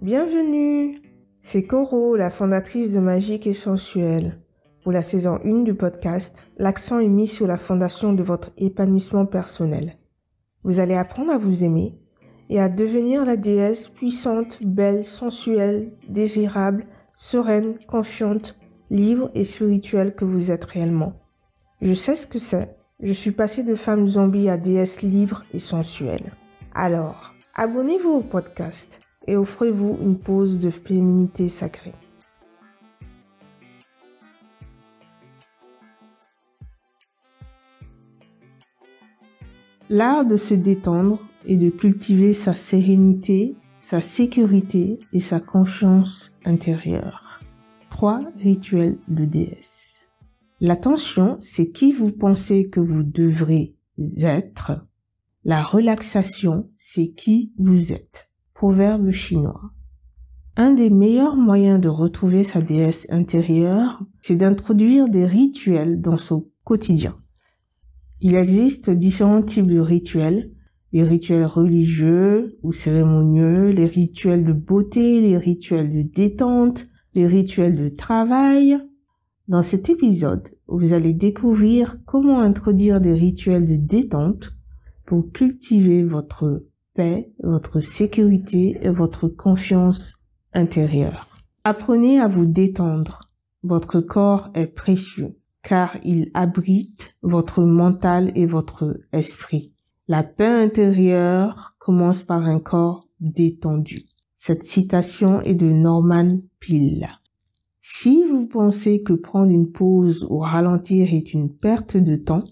Bienvenue C'est Coro, la fondatrice de Magique et Sensuelle. Pour la saison 1 du podcast, l'accent est mis sur la fondation de votre épanouissement personnel. Vous allez apprendre à vous aimer et à devenir la déesse puissante, belle, sensuelle, désirable, sereine, confiante, libre et spirituelle que vous êtes réellement. Je sais ce que c'est. Je suis passée de femme zombie à déesse libre et sensuelle. Alors, abonnez-vous au podcast et offrez-vous une pause de féminité sacrée. L'art de se détendre et de cultiver sa sérénité, sa sécurité et sa confiance intérieure. Trois rituels de déesse. L'attention, c'est qui vous pensez que vous devrez être. La relaxation, c'est qui vous êtes. Proverbe chinois. Un des meilleurs moyens de retrouver sa déesse intérieure, c'est d'introduire des rituels dans son quotidien. Il existe différents types de rituels, les rituels religieux ou cérémonieux, les rituels de beauté, les rituels de détente, les rituels de travail. Dans cet épisode, vous allez découvrir comment introduire des rituels de détente pour cultiver votre votre sécurité et votre confiance intérieure. Apprenez à vous détendre. Votre corps est précieux car il abrite votre mental et votre esprit. La paix intérieure commence par un corps détendu. Cette citation est de Norman Peale. Si vous pensez que prendre une pause ou ralentir est une perte de temps,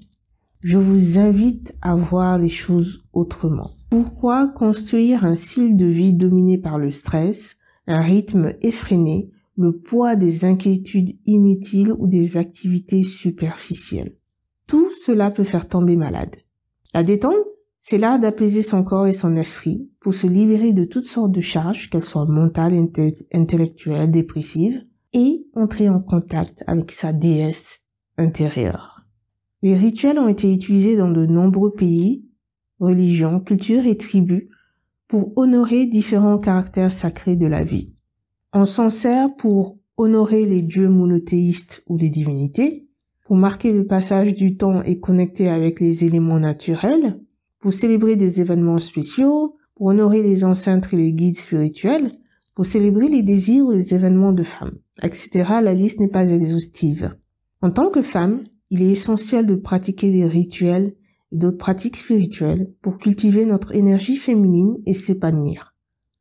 je vous invite à voir les choses autrement. Pourquoi construire un style de vie dominé par le stress, un rythme effréné, le poids des inquiétudes inutiles ou des activités superficielles? Tout cela peut faire tomber malade. La détente, c'est l'art d'apaiser son corps et son esprit pour se libérer de toutes sortes de charges, qu'elles soient mentales, intellectuelles, dépressives, et entrer en contact avec sa déesse intérieure. Les rituels ont été utilisés dans de nombreux pays, religions, cultures et tribus pour honorer différents caractères sacrés de la vie. On s'en sert pour honorer les dieux monothéistes ou les divinités, pour marquer le passage du temps et connecter avec les éléments naturels, pour célébrer des événements spéciaux, pour honorer les enceintes et les guides spirituels, pour célébrer les désirs ou les événements de femmes, etc. La liste n'est pas exhaustive. En tant que femme, il est essentiel de pratiquer des rituels et d'autres pratiques spirituelles pour cultiver notre énergie féminine et s'épanouir.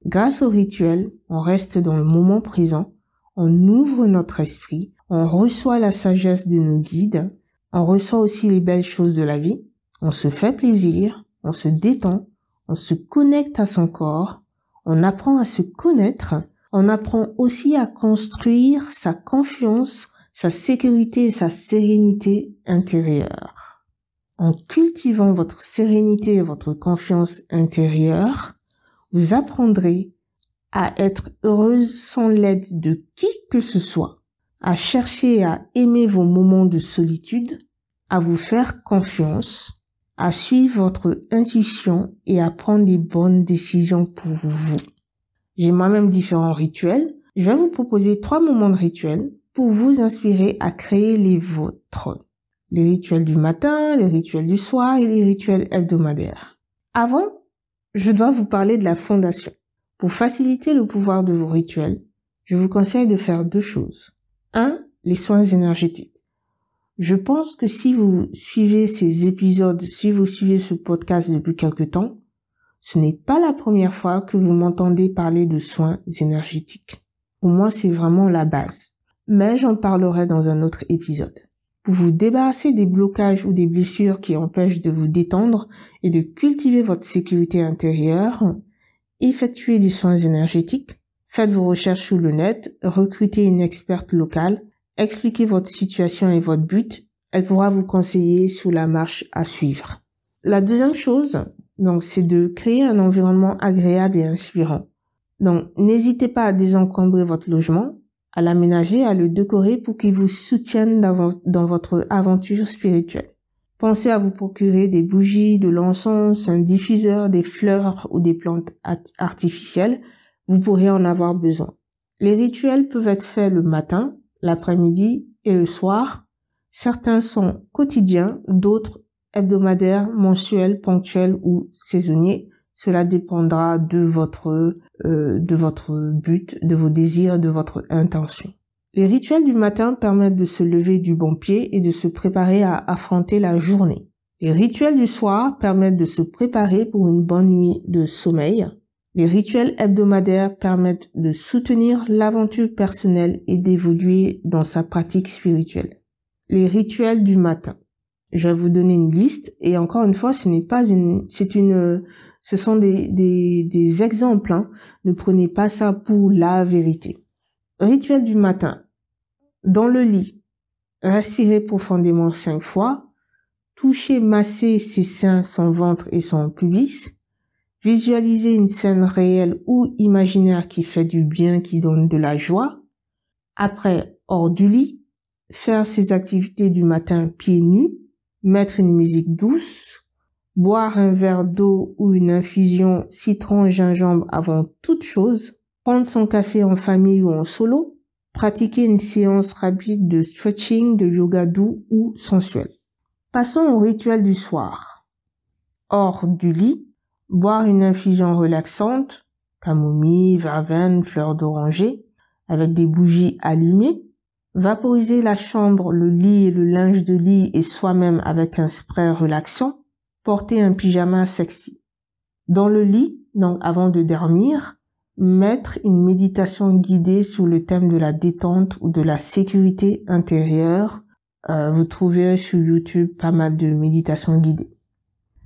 Grâce au rituel, on reste dans le moment présent, on ouvre notre esprit, on reçoit la sagesse de nos guides, on reçoit aussi les belles choses de la vie, on se fait plaisir, on se détend, on se connecte à son corps, on apprend à se connaître, on apprend aussi à construire sa confiance, sa sécurité et sa sérénité intérieure. En cultivant votre sérénité et votre confiance intérieure, vous apprendrez à être heureuse sans l'aide de qui que ce soit, à chercher à aimer vos moments de solitude, à vous faire confiance, à suivre votre intuition et à prendre les bonnes décisions pour vous. J'ai moi-même différents rituels. Je vais vous proposer trois moments de rituels pour vous inspirer à créer les vôtres. Les rituels du matin, les rituels du soir et les rituels hebdomadaires. Avant, je dois vous parler de la fondation. Pour faciliter le pouvoir de vos rituels, je vous conseille de faire deux choses. Un, les soins énergétiques. Je pense que si vous suivez ces épisodes, si vous suivez ce podcast depuis quelque temps, ce n'est pas la première fois que vous m'entendez parler de soins énergétiques. Pour moi, c'est vraiment la base. Mais j'en parlerai dans un autre épisode pour vous débarrasser des blocages ou des blessures qui empêchent de vous détendre et de cultiver votre sécurité intérieure, effectuez des soins énergétiques, faites vos recherches sur le net, recrutez une experte locale, expliquez votre situation et votre but, elle pourra vous conseiller sur la marche à suivre. La deuxième chose, donc, c'est de créer un environnement agréable et inspirant. Donc, n'hésitez pas à désencombrer votre logement, à l'aménager, à le décorer pour qu'il vous soutienne dans, votre aventure spirituelle. Pensez à vous procurer des bougies, de l'encens, un diffuseur, des fleurs ou des plantes artificielles vous pourrez en avoir besoin. Les rituels peuvent être faits le matin, l'après-midi et le soir. Certains sont quotidiens, d'autres hebdomadaires, mensuels, ponctuels ou saisonniers. Cela dépendra de votre euh, de votre but, de vos désirs, de votre intention. Les rituels du matin permettent de se lever du bon pied et de se préparer à affronter la journée. Les rituels du soir permettent de se préparer pour une bonne nuit de sommeil. Les rituels hebdomadaires permettent de soutenir l'aventure personnelle et d'évoluer dans sa pratique spirituelle. Les rituels du matin. Je vais vous donner une liste et encore une fois, ce n'est pas une, c'est une, ce sont des, exemples. Hein. Ne prenez pas ça pour la vérité. Rituel du matin. Dans le lit, respirez profondément cinq fois. Touchez, masser ses seins, son ventre et son pubis Visualiser une scène réelle ou imaginaire qui fait du bien, qui donne de la joie. Après, hors du lit, faire ses activités du matin pieds nus, mettre une musique douce, boire un verre d'eau ou une infusion citron-gingembre avant toute chose, prendre son café en famille ou en solo, pratiquer une séance rapide de stretching, de yoga doux ou sensuel. Passons au rituel du soir. Hors du lit, Boire une infusion relaxante, camomille, verveine, fleurs d'oranger, avec des bougies allumées. Vaporiser la chambre, le lit et le linge de lit et soi-même avec un spray relaxant. Porter un pyjama sexy. Dans le lit, donc avant de dormir, mettre une méditation guidée sur le thème de la détente ou de la sécurité intérieure. Euh, vous trouverez sur YouTube pas mal de méditations guidées.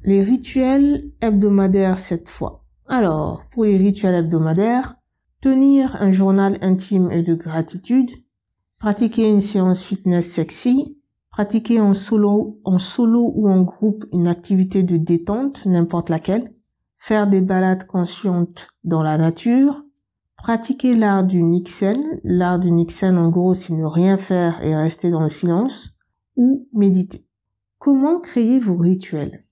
Les rituels hebdomadaires cette fois. Alors, pour les rituels hebdomadaires, tenir un journal intime et de gratitude, pratiquer une séance fitness sexy, pratiquer en solo, ou en groupe une activité de détente, n'importe laquelle, faire des balades conscientes dans la nature, pratiquer l'art du Nixon, l'art du Nixon en gros c'est ne rien faire et rester dans le silence, ou méditer. Comment créer vos rituels?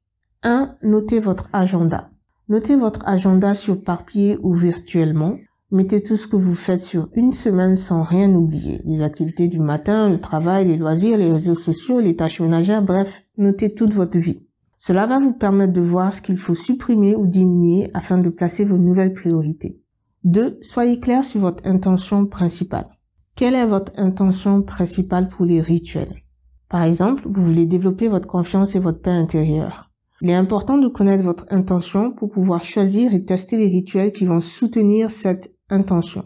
1. Notez votre agenda. Notez votre agenda sur papier ou virtuellement. Mettez tout ce que vous faites sur une semaine sans rien oublier. Les activités du matin, le travail, les loisirs, les réseaux sociaux, les tâches ménagères, bref, notez toute votre vie. Cela va vous permettre de voir ce qu'il faut supprimer ou diminuer afin de placer vos nouvelles priorités. 2. Soyez clair sur votre intention principale. Quelle est votre intention principale pour les rituels? Par exemple, vous voulez développer votre confiance et votre paix intérieure. Il est important de connaître votre intention pour pouvoir choisir et tester les rituels qui vont soutenir cette intention.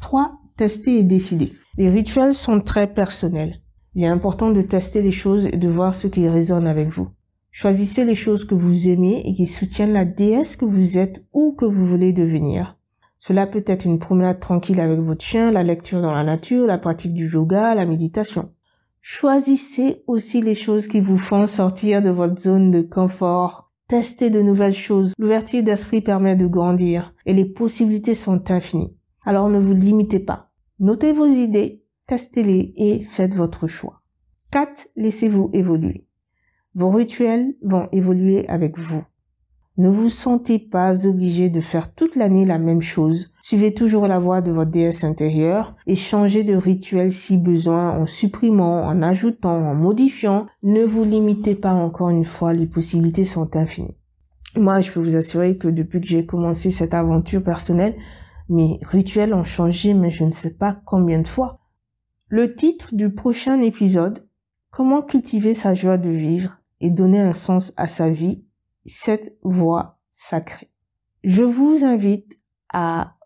3. Tester et décider. Les rituels sont très personnels. Il est important de tester les choses et de voir ce qui résonne avec vous. Choisissez les choses que vous aimez et qui soutiennent la déesse que vous êtes ou que vous voulez devenir. Cela peut être une promenade tranquille avec votre chien, la lecture dans la nature, la pratique du yoga, la méditation. Choisissez aussi les choses qui vous font sortir de votre zone de confort. Testez de nouvelles choses. L'ouverture d'esprit permet de grandir et les possibilités sont infinies. Alors ne vous limitez pas. Notez vos idées, testez-les et faites votre choix. 4. Laissez-vous évoluer. Vos rituels vont évoluer avec vous. Ne vous sentez pas obligé de faire toute l'année la même chose. Suivez toujours la voie de votre déesse intérieure et changez de rituel si besoin en supprimant, en ajoutant, en modifiant. Ne vous limitez pas encore une fois, les possibilités sont infinies. Moi, je peux vous assurer que depuis que j'ai commencé cette aventure personnelle, mes rituels ont changé, mais je ne sais pas combien de fois. Le titre du prochain épisode, Comment cultiver sa joie de vivre et donner un sens à sa vie cette voie sacrée. Je vous invite à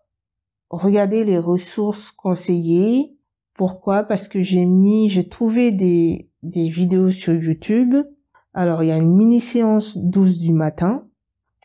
regarder les ressources conseillées. Pourquoi? Parce que j'ai mis, j'ai trouvé des, des vidéos sur YouTube. Alors il y a une mini séance 12 du matin.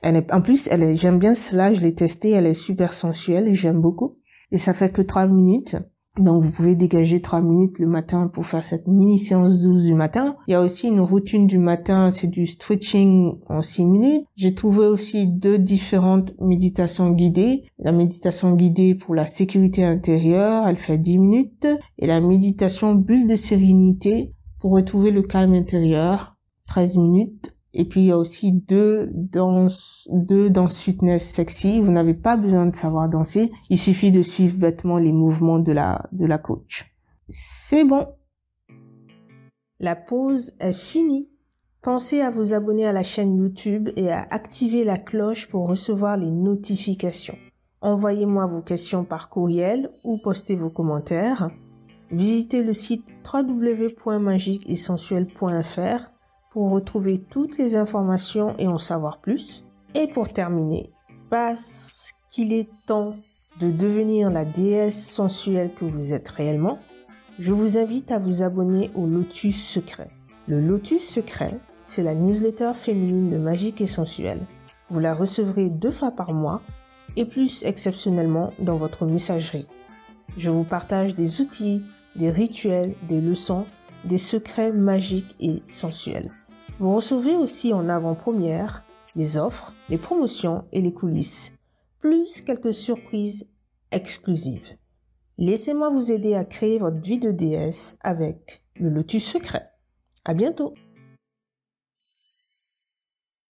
Elle est, en plus, elle est, j'aime bien cela, je l'ai testée, elle est super sensuelle, j'aime beaucoup. Et ça fait que 3 minutes. Donc vous pouvez dégager trois minutes le matin pour faire cette mini séance douce du matin. Il y a aussi une routine du matin, c'est du stretching en six minutes. J'ai trouvé aussi deux différentes méditations guidées. La méditation guidée pour la sécurité intérieure, elle fait 10 minutes. Et la méditation bulle de sérénité pour retrouver le calme intérieur, 13 minutes. Et puis il y a aussi deux danses, deux danses fitness sexy. Vous n'avez pas besoin de savoir danser. Il suffit de suivre bêtement les mouvements de la, de la coach. C'est bon. La pause est finie. Pensez à vous abonner à la chaîne YouTube et à activer la cloche pour recevoir les notifications. Envoyez-moi vos questions par courriel ou postez vos commentaires. Visitez le site www.magiqueessentiel.fr pour retrouver toutes les informations et en savoir plus. Et pour terminer, parce qu'il est temps de devenir la déesse sensuelle que vous êtes réellement, je vous invite à vous abonner au Lotus Secret. Le Lotus Secret, c'est la newsletter féminine de Magique et Sensuelle. Vous la recevrez deux fois par mois et plus exceptionnellement dans votre messagerie. Je vous partage des outils, des rituels, des leçons, des secrets magiques et sensuels. Vous recevez aussi en avant-première les offres, les promotions et les coulisses, plus quelques surprises exclusives. Laissez-moi vous aider à créer votre vie de déesse avec le lotus secret. À bientôt!